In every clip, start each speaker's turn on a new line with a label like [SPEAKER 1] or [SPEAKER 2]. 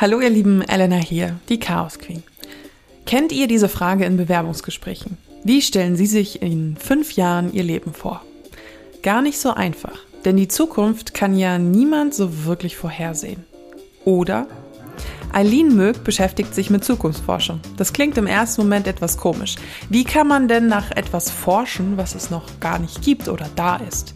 [SPEAKER 1] Hallo ihr lieben, Elena hier, die Chaos Queen. Kennt ihr diese Frage in Bewerbungsgesprächen? Wie stellen Sie sich in fünf Jahren Ihr Leben vor? Gar nicht so einfach, denn die Zukunft kann ja niemand so wirklich vorhersehen. Oder? Eileen Mög beschäftigt sich mit Zukunftsforschung. Das klingt im ersten Moment etwas komisch. Wie kann man denn nach etwas forschen, was es noch gar nicht gibt oder da ist?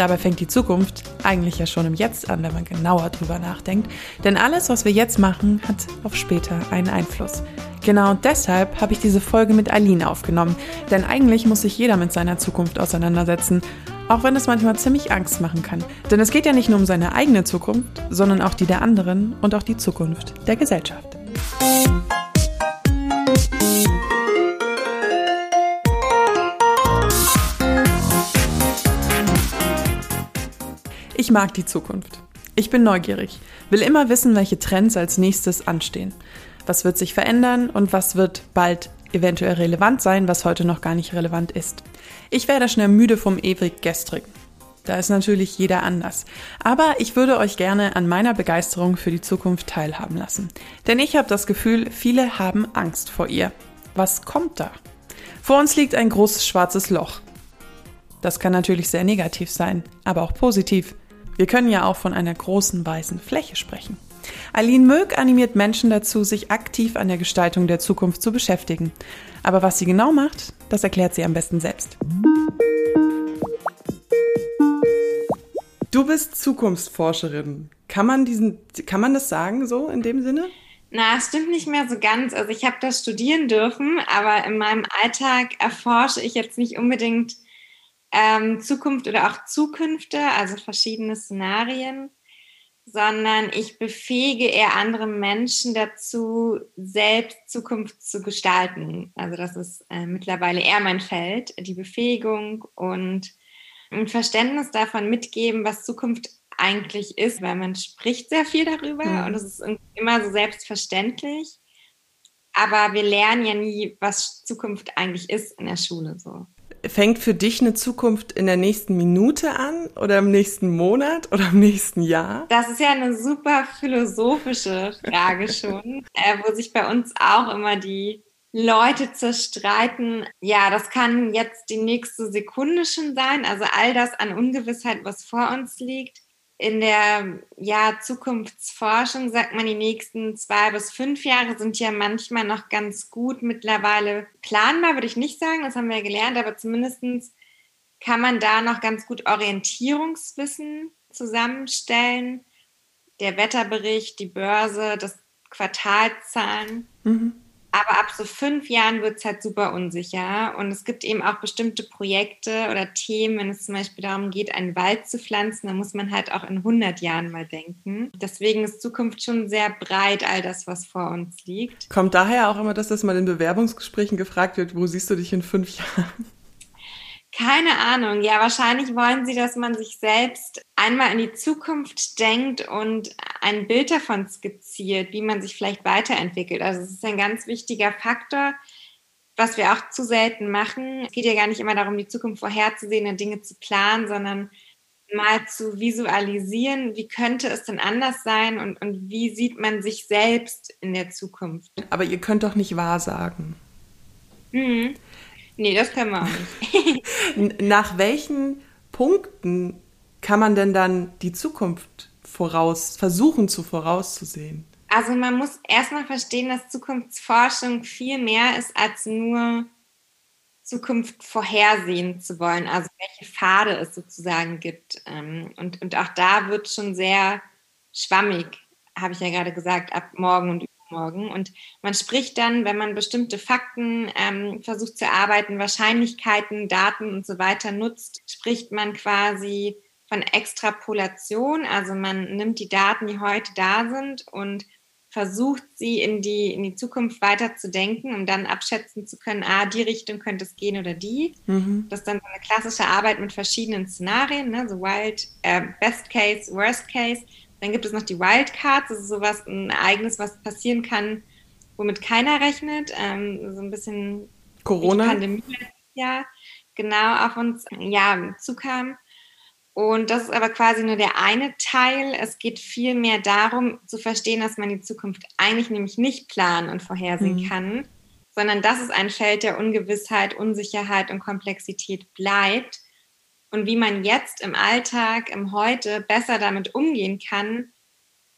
[SPEAKER 1] Dabei fängt die Zukunft eigentlich ja schon im Jetzt an, wenn man genauer drüber nachdenkt. Denn alles, was wir jetzt machen, hat auf später einen Einfluss. Genau deshalb habe ich diese Folge mit Aline aufgenommen. Denn eigentlich muss sich jeder mit seiner Zukunft auseinandersetzen. Auch wenn es manchmal ziemlich Angst machen kann. Denn es geht ja nicht nur um seine eigene Zukunft, sondern auch die der anderen und auch die Zukunft der Gesellschaft. Ich mag die Zukunft. Ich bin neugierig, will immer wissen, welche Trends als nächstes anstehen. Was wird sich verändern und was wird bald eventuell relevant sein, was heute noch gar nicht relevant ist. Ich werde schnell müde vom ewig Gestrigen. Da ist natürlich jeder anders. Aber ich würde euch gerne an meiner Begeisterung für die Zukunft teilhaben lassen. Denn ich habe das Gefühl, viele haben Angst vor ihr. Was kommt da? Vor uns liegt ein großes schwarzes Loch. Das kann natürlich sehr negativ sein, aber auch positiv. Wir können ja auch von einer großen weißen Fläche sprechen. Aline Mög animiert Menschen dazu, sich aktiv an der Gestaltung der Zukunft zu beschäftigen. Aber was sie genau macht, das erklärt sie am besten selbst. Du bist Zukunftsforscherin. Kann man diesen, kann man das sagen so in dem Sinne?
[SPEAKER 2] Na, es stimmt nicht mehr so ganz. Also ich habe das studieren dürfen, aber in meinem Alltag erforsche ich jetzt nicht unbedingt ähm, Zukunft oder auch Zukünfte, also verschiedene Szenarien, sondern ich befähige eher andere Menschen dazu, selbst Zukunft zu gestalten. Also das ist äh, mittlerweile eher mein Feld, die Befähigung und ein Verständnis davon mitgeben, was Zukunft eigentlich ist, weil man spricht sehr viel darüber mhm. und es ist immer so selbstverständlich. Aber wir lernen ja nie, was Zukunft eigentlich ist in der Schule so
[SPEAKER 1] fängt für dich eine Zukunft in der nächsten Minute an oder im nächsten Monat oder im nächsten Jahr?
[SPEAKER 2] Das ist ja eine super philosophische Frage schon, äh, wo sich bei uns auch immer die Leute zerstreiten. Ja, das kann jetzt die nächste Sekunde schon sein. Also all das an Ungewissheit, was vor uns liegt in der ja, Zukunftsforschung sagt man, die nächsten zwei bis fünf Jahre sind ja manchmal noch ganz gut mittlerweile planbar, würde ich nicht sagen, das haben wir ja gelernt, aber zumindest kann man da noch ganz gut Orientierungswissen zusammenstellen. Der Wetterbericht, die Börse, das Quartalzahlen. Mhm. Aber ab so fünf Jahren wird es halt super unsicher. Und es gibt eben auch bestimmte Projekte oder Themen, wenn es zum Beispiel darum geht, einen Wald zu pflanzen, da muss man halt auch in 100 Jahren mal denken. Deswegen ist Zukunft schon sehr breit, all das, was vor uns liegt.
[SPEAKER 1] Kommt daher auch immer, dass das mal in Bewerbungsgesprächen gefragt wird, wo siehst du dich in fünf Jahren?
[SPEAKER 2] Keine Ahnung. Ja, wahrscheinlich wollen sie, dass man sich selbst einmal in die Zukunft denkt und ein Bild davon skizziert, wie man sich vielleicht weiterentwickelt. Also es ist ein ganz wichtiger Faktor, was wir auch zu selten machen. Es geht ja gar nicht immer darum, die Zukunft vorherzusehen und Dinge zu planen, sondern mal zu visualisieren, wie könnte es denn anders sein und, und wie sieht man sich selbst in der Zukunft.
[SPEAKER 1] Aber ihr könnt doch nicht wahrsagen.
[SPEAKER 2] Mhm. Nee, das können wir auch
[SPEAKER 1] nicht. Nach welchen Punkten kann man denn dann die Zukunft voraus, versuchen zu vorauszusehen?
[SPEAKER 2] Also man muss erstmal verstehen, dass Zukunftsforschung viel mehr ist als nur Zukunft vorhersehen zu wollen, also welche Pfade es sozusagen gibt. Ähm, und, und auch da wird schon sehr schwammig, habe ich ja gerade gesagt, ab morgen und morgen. Und man spricht dann, wenn man bestimmte Fakten ähm, versucht zu erarbeiten, Wahrscheinlichkeiten, Daten und so weiter nutzt, spricht man quasi von Extrapolation. Also man nimmt die Daten, die heute da sind und versucht sie in die, in die Zukunft weiter zu denken, um dann abschätzen zu können, ah, die Richtung könnte es gehen oder die. Mhm. Das ist dann so eine klassische Arbeit mit verschiedenen Szenarien, ne? so Wild, äh, Best Case, Worst Case. Dann gibt es noch die Wildcards, das ist sowas, ein Ereignis, was passieren kann, womit keiner rechnet. Ähm, so ein bisschen
[SPEAKER 1] Corona.
[SPEAKER 2] Die Pandemie letztes Jahr genau auf uns ja, zukam. Und das ist aber quasi nur der eine Teil. Es geht vielmehr darum zu verstehen, dass man die Zukunft eigentlich nämlich nicht planen und vorhersehen mhm. kann, sondern dass es ein Feld der Ungewissheit, Unsicherheit und Komplexität bleibt. Und wie man jetzt im Alltag, im Heute besser damit umgehen kann,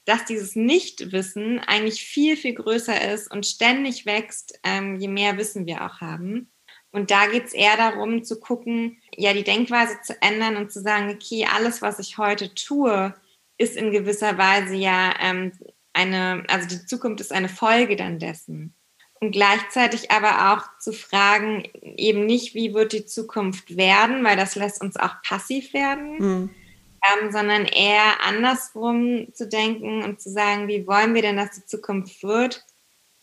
[SPEAKER 2] dass dieses Nichtwissen eigentlich viel, viel größer ist und ständig wächst, ähm, je mehr Wissen wir auch haben. Und da geht es eher darum zu gucken, ja, die Denkweise zu ändern und zu sagen, okay, alles, was ich heute tue, ist in gewisser Weise ja ähm, eine, also die Zukunft ist eine Folge dann dessen. Und gleichzeitig aber auch zu fragen, eben nicht, wie wird die Zukunft werden, weil das lässt uns auch passiv werden, mhm. ähm, sondern eher andersrum zu denken und zu sagen, wie wollen wir denn, dass die Zukunft wird?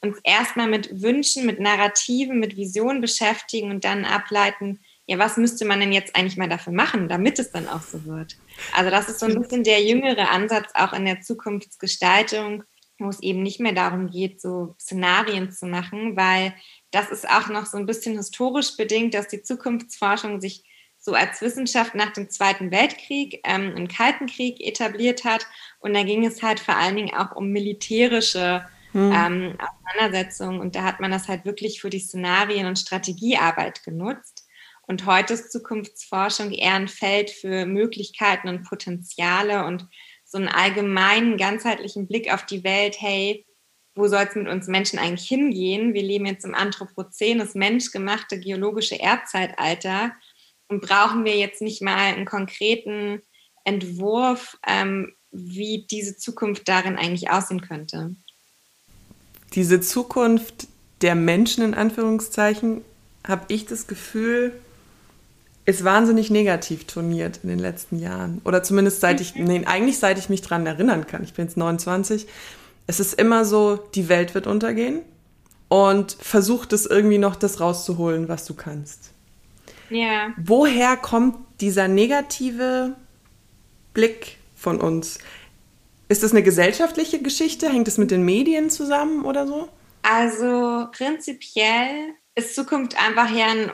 [SPEAKER 2] uns erstmal mit Wünschen, mit Narrativen, mit Visionen beschäftigen und dann ableiten, ja, was müsste man denn jetzt eigentlich mal dafür machen, damit es dann auch so wird? Also das ist so ein bisschen der jüngere Ansatz auch in der Zukunftsgestaltung, wo es eben nicht mehr darum geht, so Szenarien zu machen, weil das ist auch noch so ein bisschen historisch bedingt, dass die Zukunftsforschung sich so als Wissenschaft nach dem Zweiten Weltkrieg ähm, im Kalten Krieg etabliert hat. Und da ging es halt vor allen Dingen auch um militärische hm. ähm, Auseinandersetzungen. Und da hat man das halt wirklich für die Szenarien- und Strategiearbeit genutzt. Und heute ist Zukunftsforschung eher ein Feld für Möglichkeiten und Potenziale und so einen allgemeinen, ganzheitlichen Blick auf die Welt. Hey, wo soll es mit uns Menschen eigentlich hingehen? Wir leben jetzt im Anthropozän, das menschgemachte geologische Erdzeitalter. Und brauchen wir jetzt nicht mal einen konkreten Entwurf, ähm, wie diese Zukunft darin eigentlich aussehen könnte?
[SPEAKER 3] diese Zukunft der Menschen in Anführungszeichen, habe ich das Gefühl, ist wahnsinnig negativ turniert in den letzten Jahren. Oder zumindest seit ich, nee, eigentlich seit ich mich dran erinnern kann. Ich bin jetzt 29. Es ist immer so, die Welt wird untergehen und versucht es irgendwie noch das rauszuholen, was du kannst.
[SPEAKER 2] Ja.
[SPEAKER 3] Woher kommt dieser negative Blick von uns? Ist das eine gesellschaftliche Geschichte? Hängt es mit den Medien zusammen oder so?
[SPEAKER 2] Also prinzipiell ist Zukunft einfach ja ein,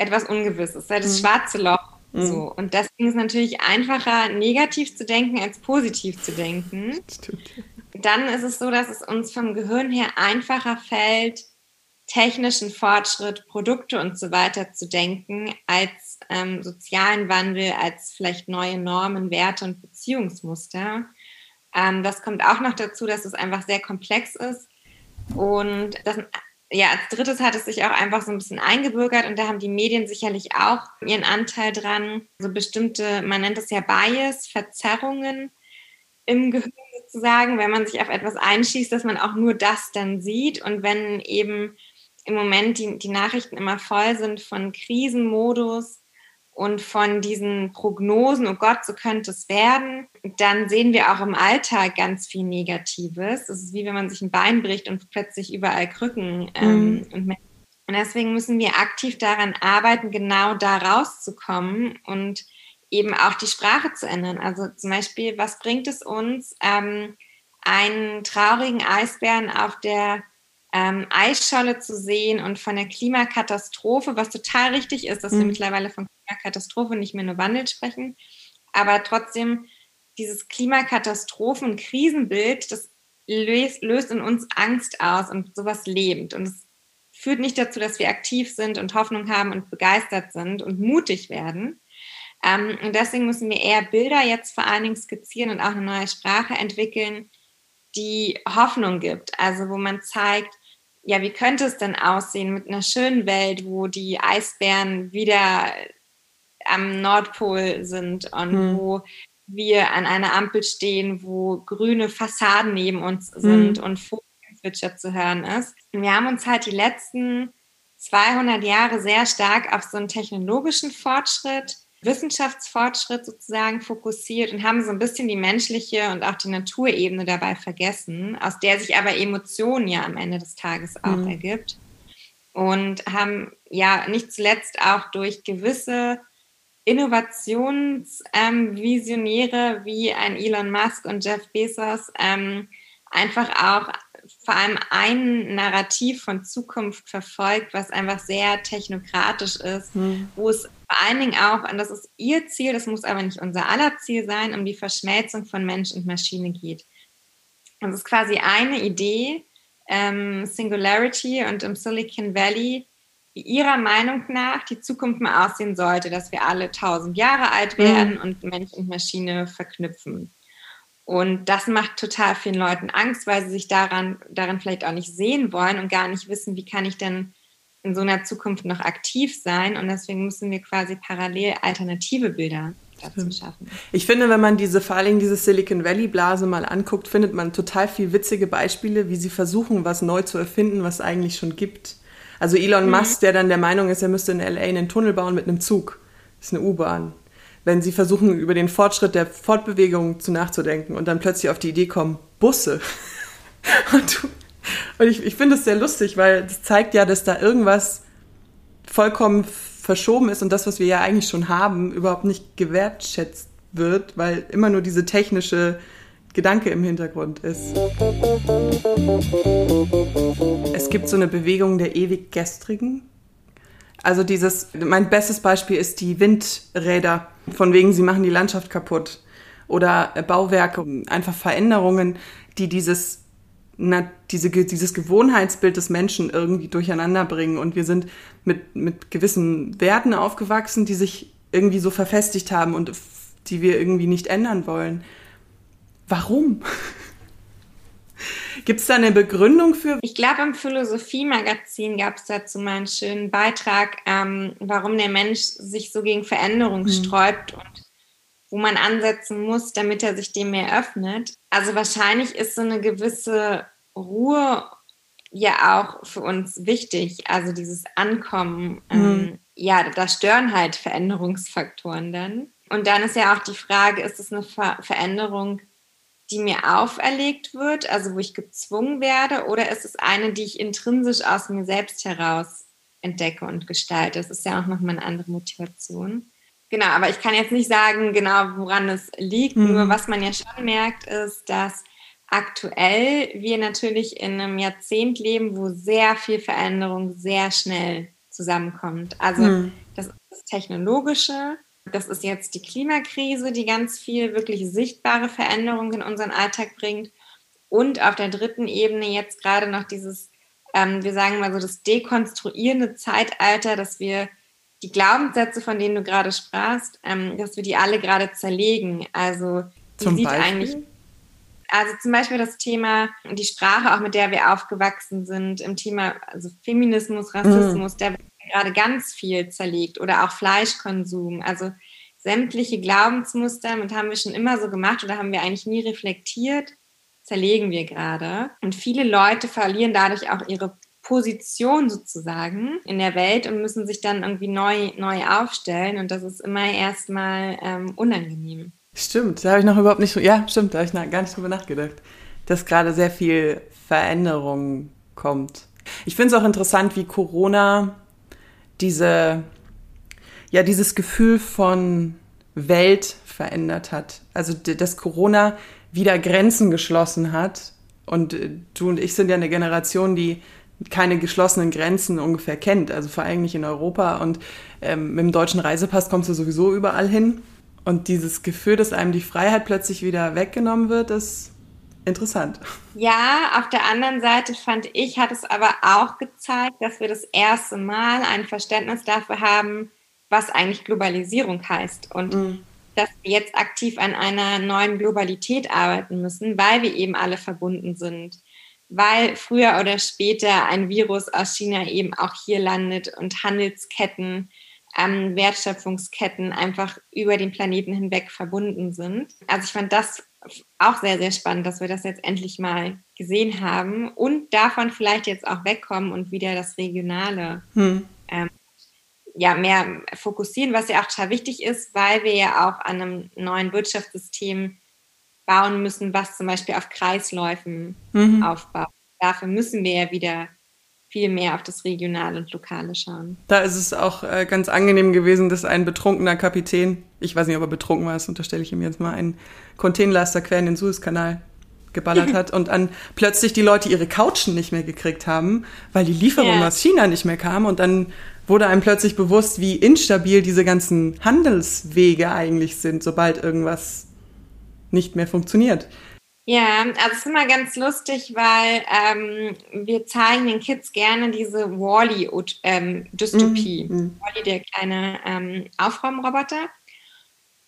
[SPEAKER 2] etwas Ungewisses, das mhm. schwarze Loch. Mhm. So. Und deswegen ist es natürlich einfacher, negativ zu denken, als positiv zu denken. Stimmt. Dann ist es so, dass es uns vom Gehirn her einfacher fällt, technischen Fortschritt, Produkte und so weiter zu denken, als ähm, sozialen Wandel, als vielleicht neue Normen, Werte und Beziehungsmuster. Ähm, das kommt auch noch dazu, dass es einfach sehr komplex ist. Und das, ja, als drittes hat es sich auch einfach so ein bisschen eingebürgert und da haben die Medien sicherlich auch ihren Anteil dran. So bestimmte, man nennt es ja Bias, Verzerrungen im Gehirn sozusagen, wenn man sich auf etwas einschießt, dass man auch nur das dann sieht. Und wenn eben im Moment die, die Nachrichten immer voll sind von Krisenmodus, und von diesen Prognosen, oh Gott, so könnte es werden, dann sehen wir auch im Alltag ganz viel Negatives. Es ist wie wenn man sich ein Bein bricht und plötzlich überall Krücken. Ähm, mhm. und, deswegen müssen wir aktiv daran arbeiten, genau da rauszukommen und eben auch die Sprache zu ändern. Also zum Beispiel, was bringt es uns, ähm, einen traurigen Eisbären auf der ähm, Eisscholle zu sehen und von der Klimakatastrophe, was total richtig ist, dass mhm. wir mittlerweile von Klimakatastrophe, nicht mehr nur Wandel sprechen. Aber trotzdem, dieses Klimakatastrophen- Krisenbild, das löst, löst in uns Angst aus und sowas lebend. Und es führt nicht dazu, dass wir aktiv sind und Hoffnung haben und begeistert sind und mutig werden. Ähm, und deswegen müssen wir eher Bilder jetzt vor allen Dingen skizzieren und auch eine neue Sprache entwickeln, die Hoffnung gibt. Also wo man zeigt, ja, wie könnte es denn aussehen mit einer schönen Welt, wo die Eisbären wieder am Nordpol sind und hm. wo wir an einer Ampel stehen, wo grüne Fassaden neben uns sind hm. und Vogelzwitscher zu hören ist. Und wir haben uns halt die letzten 200 Jahre sehr stark auf so einen technologischen Fortschritt, Wissenschaftsfortschritt sozusagen fokussiert und haben so ein bisschen die menschliche und auch die Naturebene dabei vergessen, aus der sich aber Emotionen ja am Ende des Tages auch mhm. ergibt. Und haben ja nicht zuletzt auch durch gewisse Innovationsvisionäre ähm, wie ein Elon Musk und Jeff Bezos ähm, einfach auch vor allem ein Narrativ von Zukunft verfolgt, was einfach sehr technokratisch ist, hm. wo es vor allen Dingen auch, und das ist ihr Ziel, das muss aber nicht unser aller Ziel sein, um die Verschmelzung von Mensch und Maschine geht. Das ist quasi eine Idee, ähm, Singularity und im Silicon Valley, wie Ihrer Meinung nach die Zukunft mal aussehen sollte, dass wir alle tausend Jahre alt werden mhm. und Mensch und Maschine verknüpfen. Und das macht total vielen Leuten Angst, weil sie sich daran, daran vielleicht auch nicht sehen wollen und gar nicht wissen, wie kann ich denn in so einer Zukunft noch aktiv sein. Und deswegen müssen wir quasi parallel alternative Bilder dazu schaffen.
[SPEAKER 3] Ich finde, wenn man diese, vor allem diese Silicon Valley Blase mal anguckt, findet man total viel witzige Beispiele, wie sie versuchen, was neu zu erfinden, was es eigentlich schon gibt. Also Elon mhm. Musk, der dann der Meinung ist, er müsste in LA einen Tunnel bauen mit einem Zug. Das ist eine U-Bahn. Wenn sie versuchen, über den Fortschritt der Fortbewegung zu nachzudenken und dann plötzlich auf die Idee kommen, Busse. und, und ich, ich finde es sehr lustig, weil das zeigt ja, dass da irgendwas vollkommen verschoben ist und das, was wir ja eigentlich schon haben, überhaupt nicht gewertschätzt wird, weil immer nur diese technische Gedanke im Hintergrund ist. Es gibt so eine Bewegung der ewig Gestrigen. Also dieses, mein bestes Beispiel ist die Windräder, von wegen sie machen die Landschaft kaputt. Oder Bauwerke, einfach Veränderungen, die dieses na, diese, dieses Gewohnheitsbild des Menschen irgendwie durcheinander bringen. Und wir sind mit, mit gewissen Werten aufgewachsen, die sich irgendwie so verfestigt haben und die wir irgendwie nicht ändern wollen. Warum? Gibt es da eine Begründung für?
[SPEAKER 2] Ich glaube, im Philosophie-Magazin gab es dazu mal einen schönen Beitrag, ähm, warum der Mensch sich so gegen Veränderung hm. sträubt und wo man ansetzen muss, damit er sich dem mehr öffnet. Also wahrscheinlich ist so eine gewisse Ruhe ja auch für uns wichtig. Also dieses Ankommen, mhm. ähm, ja, da stören halt Veränderungsfaktoren dann. Und dann ist ja auch die Frage, ist es eine Ver Veränderung, die mir auferlegt wird, also wo ich gezwungen werde, oder ist es eine, die ich intrinsisch aus mir selbst heraus entdecke und gestalte? Das ist ja auch nochmal eine andere Motivation. Genau, aber ich kann jetzt nicht sagen, genau woran es liegt. Mhm. Nur was man ja schon merkt, ist, dass aktuell wir natürlich in einem Jahrzehnt leben, wo sehr viel Veränderung sehr schnell zusammenkommt. Also mhm. das ist das Technologische, das ist jetzt die Klimakrise, die ganz viel wirklich sichtbare Veränderungen in unseren Alltag bringt. Und auf der dritten Ebene jetzt gerade noch dieses, ähm, wir sagen mal so, das dekonstruierende Zeitalter, dass wir die Glaubenssätze, von denen du gerade sprachst, ähm, dass wir die alle gerade zerlegen. Also wie Zum sieht Beispiel? eigentlich also zum Beispiel das Thema, die Sprache, auch mit der wir aufgewachsen sind, im Thema also Feminismus, Rassismus, mhm. der gerade ganz viel zerlegt oder auch Fleischkonsum. Also sämtliche Glaubensmuster, mit haben wir schon immer so gemacht oder haben wir eigentlich nie reflektiert, zerlegen wir gerade. Und viele Leute verlieren dadurch auch ihre Position sozusagen in der Welt und müssen sich dann irgendwie neu, neu aufstellen. Und das ist immer erstmal ähm, unangenehm.
[SPEAKER 3] Stimmt, da habe ich noch überhaupt nicht, ja, stimmt, da habe ich gar nicht drüber nachgedacht, dass gerade sehr viel Veränderung kommt. Ich finde es auch interessant, wie Corona diese, ja, dieses Gefühl von Welt verändert hat. Also, dass Corona wieder Grenzen geschlossen hat. Und äh, du und ich sind ja eine Generation, die keine geschlossenen Grenzen ungefähr kennt. Also vor allem nicht in Europa. Und ähm, mit dem deutschen Reisepass kommst du sowieso überall hin. Und dieses Gefühl, dass einem die Freiheit plötzlich wieder weggenommen wird, ist interessant.
[SPEAKER 2] Ja, auf der anderen Seite fand ich, hat es aber auch gezeigt, dass wir das erste Mal ein Verständnis dafür haben, was eigentlich Globalisierung heißt. Und mhm. dass wir jetzt aktiv an einer neuen Globalität arbeiten müssen, weil wir eben alle verbunden sind. Weil früher oder später ein Virus aus China eben auch hier landet und Handelsketten ähm, Wertschöpfungsketten einfach über den Planeten hinweg verbunden sind. Also ich fand das auch sehr, sehr spannend, dass wir das jetzt endlich mal gesehen haben und davon vielleicht jetzt auch wegkommen und wieder das Regionale hm. ähm, ja, mehr fokussieren, was ja auch total wichtig ist, weil wir ja auch an einem neuen Wirtschaftssystem bauen müssen, was zum Beispiel auf Kreisläufen mhm. aufbaut. Dafür müssen wir ja wieder viel mehr auf das Regionale und Lokale schauen.
[SPEAKER 3] Da ist es auch äh, ganz angenehm gewesen, dass ein betrunkener Kapitän, ich weiß nicht, ob er betrunken war, das unterstelle ich ihm jetzt mal, einen Containerlaster quer in den Suezkanal geballert hat und an plötzlich die Leute ihre Couchen nicht mehr gekriegt haben, weil die Lieferung yeah. aus China nicht mehr kam und dann wurde einem plötzlich bewusst, wie instabil diese ganzen Handelswege eigentlich sind, sobald irgendwas nicht mehr funktioniert.
[SPEAKER 2] Ja, also es ist immer ganz lustig, weil ähm, wir zeigen den Kids gerne diese Wally-Dystopie. Mhm. Wally, der kleine ähm, Aufräumroboter.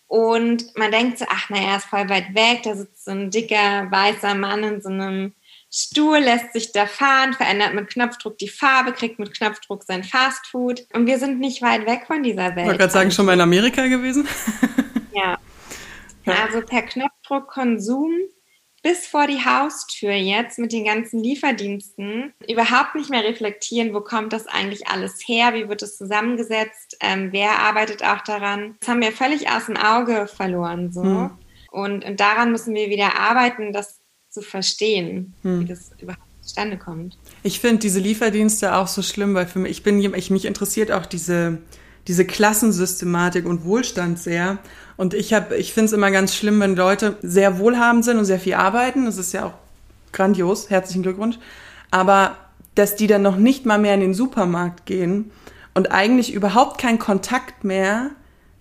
[SPEAKER 2] Und man denkt so, ach naja, ist voll weit weg, da sitzt so ein dicker, weißer Mann in so einem Stuhl, lässt sich da fahren, verändert mit Knopfdruck die Farbe, kriegt mit Knopfdruck sein Fastfood. Und wir sind nicht weit weg von dieser Welt. Ich
[SPEAKER 3] wollte gerade sagen, schon mal in Amerika gewesen.
[SPEAKER 2] ja. Also per Knopfdruck Konsum bis vor die Haustür jetzt mit den ganzen Lieferdiensten überhaupt nicht mehr reflektieren, wo kommt das eigentlich alles her, wie wird es zusammengesetzt, ähm, wer arbeitet auch daran. Das haben wir völlig aus dem Auge verloren. So. Hm. Und, und daran müssen wir wieder arbeiten, das zu verstehen, hm. wie das überhaupt zustande kommt.
[SPEAKER 3] Ich finde diese Lieferdienste auch so schlimm, weil für mich, ich bin, ich, mich interessiert auch diese, diese Klassensystematik und Wohlstand sehr. Und ich habe, ich finde es immer ganz schlimm, wenn Leute sehr wohlhabend sind und sehr viel arbeiten. Das ist ja auch grandios. Herzlichen Glückwunsch. Aber dass die dann noch nicht mal mehr in den Supermarkt gehen und eigentlich überhaupt keinen Kontakt mehr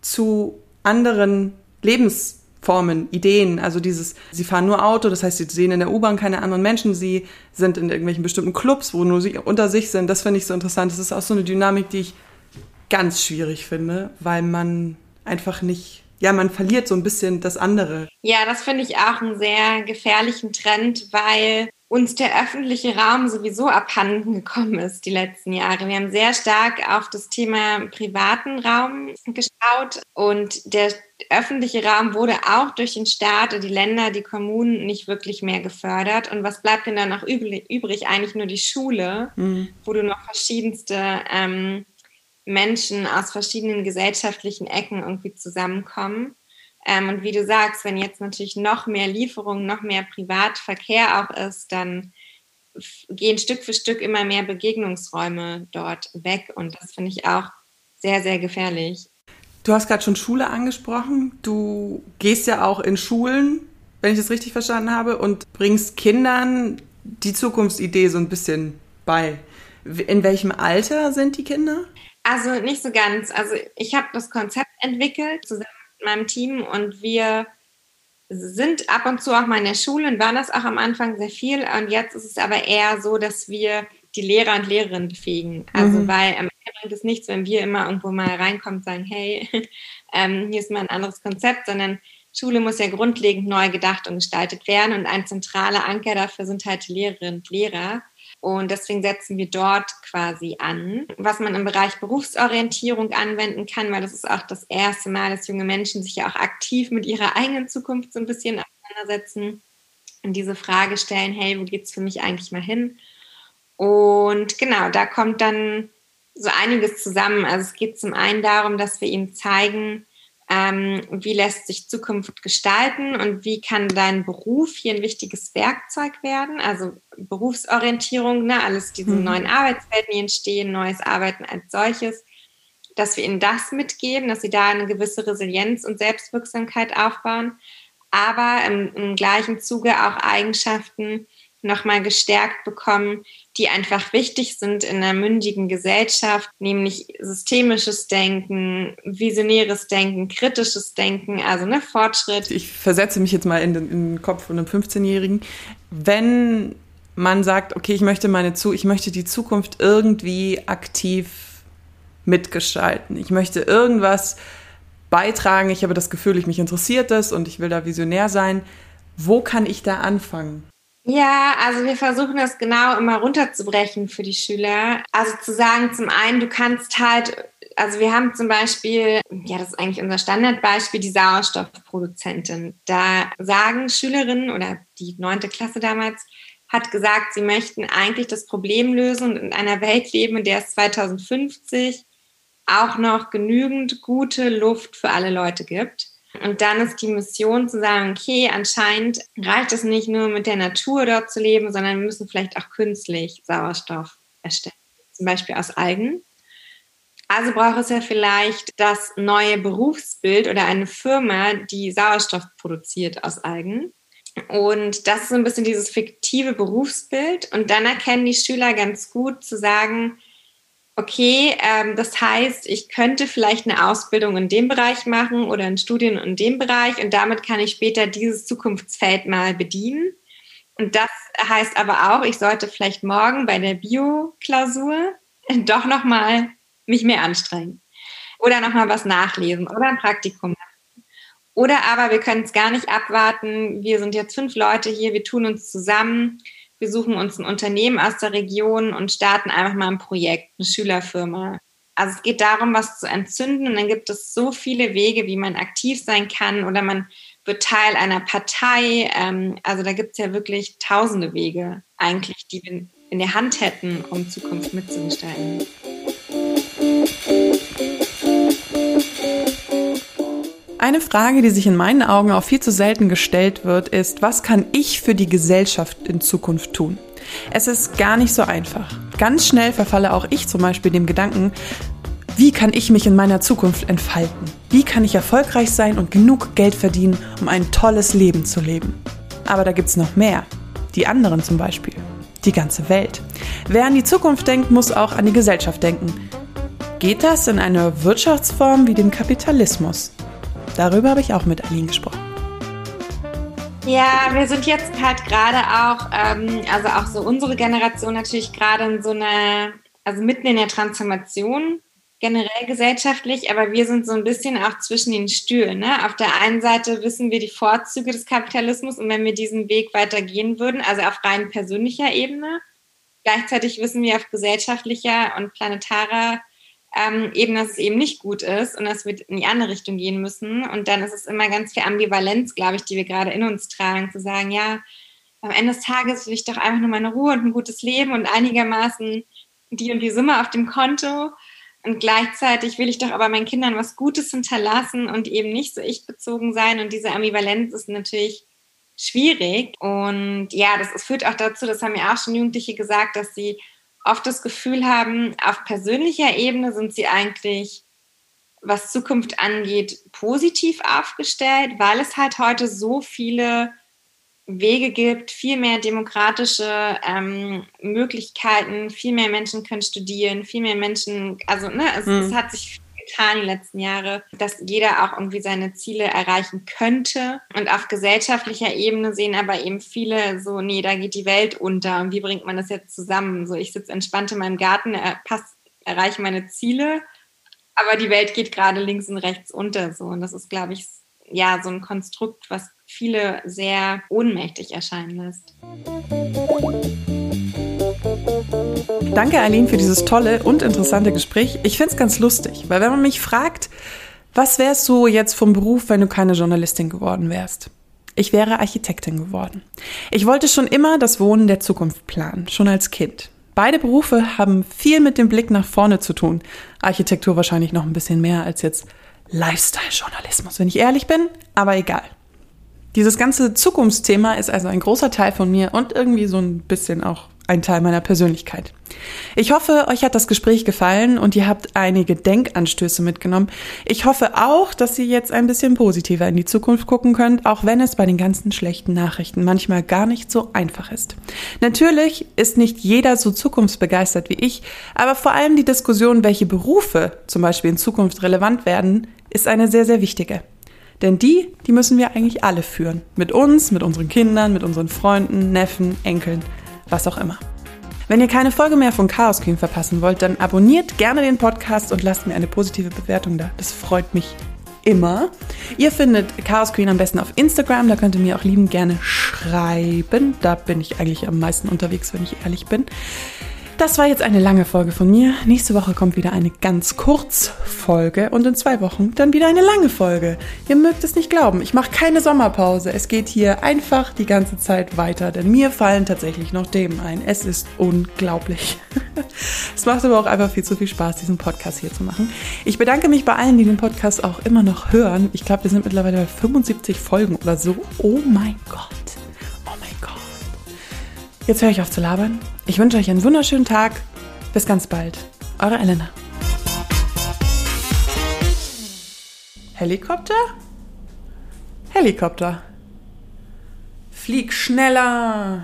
[SPEAKER 3] zu anderen Lebensformen, Ideen. Also dieses, sie fahren nur Auto, das heißt, sie sehen in der U-Bahn keine anderen Menschen, sie sind in irgendwelchen bestimmten Clubs, wo nur sie unter sich sind. Das finde ich so interessant. Das ist auch so eine Dynamik, die ich ganz schwierig finde, weil man einfach nicht, ja, man verliert so ein bisschen das andere.
[SPEAKER 2] Ja, das finde ich auch einen sehr gefährlichen Trend, weil uns der öffentliche Raum sowieso abhanden gekommen ist die letzten Jahre. Wir haben sehr stark auf das Thema privaten Raum geschaut und der öffentliche Raum wurde auch durch den Staat, die Länder, die Kommunen nicht wirklich mehr gefördert. Und was bleibt denn dann noch übrig? Eigentlich nur die Schule, mhm. wo du noch verschiedenste ähm, Menschen aus verschiedenen gesellschaftlichen Ecken irgendwie zusammenkommen. Ähm, und wie du sagst, wenn jetzt natürlich noch mehr Lieferungen, noch mehr Privatverkehr auch ist, dann gehen Stück für Stück immer mehr Begegnungsräume dort weg. Und das finde ich auch sehr, sehr gefährlich.
[SPEAKER 3] Du hast gerade schon Schule angesprochen. Du gehst ja auch in Schulen, wenn ich das richtig verstanden habe, und bringst Kindern die Zukunftsidee so ein bisschen bei. In welchem Alter sind die Kinder?
[SPEAKER 2] Also nicht so ganz. Also ich habe das Konzept entwickelt zusammen mit meinem Team und wir sind ab und zu auch mal in der Schule und waren das auch am Anfang sehr viel. Und jetzt ist es aber eher so, dass wir die Lehrer und Lehrerinnen befähigen. Also mhm. weil am Ende bringt es nichts, wenn wir immer irgendwo mal reinkommen und sagen, hey, ähm, hier ist mal ein anderes Konzept, sondern Schule muss ja grundlegend neu gedacht und gestaltet werden. Und ein zentraler Anker dafür sind halt die Lehrerinnen und Lehrer. Und deswegen setzen wir dort quasi an, was man im Bereich Berufsorientierung anwenden kann, weil das ist auch das erste Mal, dass junge Menschen sich ja auch aktiv mit ihrer eigenen Zukunft so ein bisschen auseinandersetzen und diese Frage stellen, hey, wo geht's für mich eigentlich mal hin? Und genau, da kommt dann so einiges zusammen. Also es geht zum einen darum, dass wir ihnen zeigen, ähm, wie lässt sich Zukunft gestalten und wie kann dein Beruf hier ein wichtiges Werkzeug werden? Also Berufsorientierung, ne, alles diese mhm. neuen Arbeitswelten, die entstehen, neues Arbeiten als solches, dass wir ihnen das mitgeben, dass sie da eine gewisse Resilienz und Selbstwirksamkeit aufbauen, aber im, im gleichen Zuge auch Eigenschaften, nochmal gestärkt bekommen, die einfach wichtig sind in einer mündigen Gesellschaft, nämlich systemisches Denken, visionäres Denken, kritisches Denken, also ne, Fortschritt.
[SPEAKER 3] Ich versetze mich jetzt mal in den, in den Kopf von einem 15-Jährigen. Wenn man sagt, okay, ich möchte meine zu, ich möchte die Zukunft irgendwie aktiv mitgestalten. Ich möchte irgendwas beitragen. Ich habe das Gefühl, ich mich interessiert das und ich will da visionär sein. Wo kann ich da anfangen?
[SPEAKER 2] Ja, also wir versuchen das genau immer runterzubrechen für die Schüler. Also zu sagen, zum einen, du kannst halt, also wir haben zum Beispiel, ja, das ist eigentlich unser Standardbeispiel, die Sauerstoffproduzentin. Da sagen Schülerinnen oder die neunte Klasse damals, hat gesagt, sie möchten eigentlich das Problem lösen und in einer Welt leben, in der es 2050 auch noch genügend gute Luft für alle Leute gibt. Und dann ist die Mission zu sagen, okay, anscheinend reicht es nicht nur mit der Natur dort zu leben, sondern wir müssen vielleicht auch künstlich Sauerstoff erstellen, zum Beispiel aus Algen. Also braucht es ja vielleicht das neue Berufsbild oder eine Firma, die Sauerstoff produziert aus Algen. Und das ist so ein bisschen dieses fiktive Berufsbild. Und dann erkennen die Schüler ganz gut zu sagen, okay, ähm, das heißt, ich könnte vielleicht eine Ausbildung in dem Bereich machen oder ein Studium in dem Bereich und damit kann ich später dieses Zukunftsfeld mal bedienen. Und das heißt aber auch, ich sollte vielleicht morgen bei der Bio-Klausur doch nochmal mich mehr anstrengen oder nochmal was nachlesen oder ein Praktikum machen. Oder aber wir können es gar nicht abwarten. Wir sind jetzt fünf Leute hier, wir tun uns zusammen wir suchen uns ein Unternehmen aus der Region und starten einfach mal ein Projekt, eine Schülerfirma. Also es geht darum, was zu entzünden und dann gibt es so viele Wege, wie man aktiv sein kann oder man wird Teil einer Partei. Ähm, also da gibt es ja wirklich tausende Wege eigentlich, die wir in der Hand hätten, um Zukunft mitzugestalten.
[SPEAKER 1] Eine Frage, die sich in meinen Augen auch viel zu selten gestellt wird, ist, was kann ich für die Gesellschaft in Zukunft tun? Es ist gar nicht so einfach. Ganz schnell verfalle auch ich zum Beispiel dem Gedanken, wie kann ich mich in meiner Zukunft entfalten? Wie kann ich erfolgreich sein und genug Geld verdienen, um ein tolles Leben zu leben? Aber da gibt's noch mehr. Die anderen zum Beispiel. Die ganze Welt. Wer an die Zukunft denkt, muss auch an die Gesellschaft denken. Geht das in einer Wirtschaftsform wie dem Kapitalismus? Darüber habe ich auch mit Aline gesprochen.
[SPEAKER 2] Ja, wir sind jetzt halt gerade auch, ähm, also auch so unsere Generation natürlich gerade in so einer, also mitten in der Transformation generell gesellschaftlich, aber wir sind so ein bisschen auch zwischen den Stühlen. Ne? Auf der einen Seite wissen wir die Vorzüge des Kapitalismus und wenn wir diesen Weg weitergehen würden, also auf rein persönlicher Ebene, gleichzeitig wissen wir auf gesellschaftlicher und planetarer ähm, eben, dass es eben nicht gut ist und dass wir in die andere Richtung gehen müssen. Und dann ist es immer ganz viel Ambivalenz, glaube ich, die wir gerade in uns tragen, zu sagen, ja, am Ende des Tages will ich doch einfach nur meine Ruhe und ein gutes Leben und einigermaßen die und die Summe auf dem Konto. Und gleichzeitig will ich doch aber meinen Kindern was Gutes hinterlassen und eben nicht so ich-bezogen sein. Und diese Ambivalenz ist natürlich schwierig. Und ja, das, führt auch dazu, das haben ja auch schon Jugendliche gesagt, dass sie oft das Gefühl haben, auf persönlicher Ebene sind sie eigentlich, was Zukunft angeht, positiv aufgestellt, weil es halt heute so viele Wege gibt, viel mehr demokratische ähm, Möglichkeiten, viel mehr Menschen können studieren, viel mehr Menschen, also ne, es, mhm. es hat sich getan die letzten Jahre, dass jeder auch irgendwie seine Ziele erreichen könnte. Und auf gesellschaftlicher Ebene sehen aber eben viele so, nee, da geht die Welt unter. Und wie bringt man das jetzt zusammen? So, ich sitze entspannt in meinem Garten, er, pass, erreiche meine Ziele, aber die Welt geht gerade links und rechts unter. So. Und das ist, glaube ich, ja, so ein Konstrukt, was viele sehr ohnmächtig erscheinen lässt.
[SPEAKER 1] Danke, Eileen, für dieses tolle und interessante Gespräch. Ich finde es ganz lustig, weil wenn man mich fragt, was wärst du jetzt vom Beruf, wenn du keine Journalistin geworden wärst? Ich wäre Architektin geworden. Ich wollte schon immer das Wohnen der Zukunft planen, schon als Kind. Beide Berufe haben viel mit dem Blick nach vorne zu tun. Architektur wahrscheinlich noch ein bisschen mehr als jetzt Lifestyle-Journalismus, wenn ich ehrlich bin, aber egal. Dieses ganze Zukunftsthema ist also ein großer Teil von mir und irgendwie so ein bisschen auch ein Teil meiner Persönlichkeit. Ich hoffe, euch hat das Gespräch gefallen und ihr habt einige Denkanstöße mitgenommen. Ich hoffe auch, dass ihr jetzt ein bisschen positiver in die Zukunft gucken könnt, auch wenn es bei den ganzen schlechten Nachrichten manchmal gar nicht so einfach ist. Natürlich ist nicht jeder so zukunftsbegeistert wie ich, aber vor allem die Diskussion, welche Berufe zum Beispiel in Zukunft relevant werden, ist eine sehr, sehr wichtige. Denn die, die müssen wir eigentlich alle führen. Mit uns, mit unseren Kindern, mit unseren Freunden, Neffen, Enkeln was auch immer. Wenn ihr keine Folge mehr von Chaos Queen verpassen wollt, dann abonniert gerne den Podcast und lasst mir eine positive Bewertung da. Das freut mich immer. Ihr findet Chaos Queen am besten auf Instagram, da könnt ihr mir auch lieben gerne schreiben. Da bin ich eigentlich am meisten unterwegs, wenn ich ehrlich bin. Das war jetzt eine lange Folge von mir. Nächste Woche kommt wieder eine ganz kurz Folge und in zwei Wochen dann wieder eine lange Folge. Ihr mögt es nicht glauben, ich mache keine Sommerpause. Es geht hier einfach die ganze Zeit weiter, denn mir fallen tatsächlich noch Themen ein. Es ist unglaublich. es macht aber auch einfach viel zu viel Spaß, diesen Podcast hier zu machen. Ich bedanke mich bei allen, die den Podcast auch immer noch hören. Ich glaube, wir sind mittlerweile bei 75 Folgen oder so. Oh mein Gott. Jetzt höre ich auf zu labern. Ich wünsche euch einen wunderschönen Tag. Bis ganz bald. Eure Elena. Helikopter? Helikopter. Flieg schneller.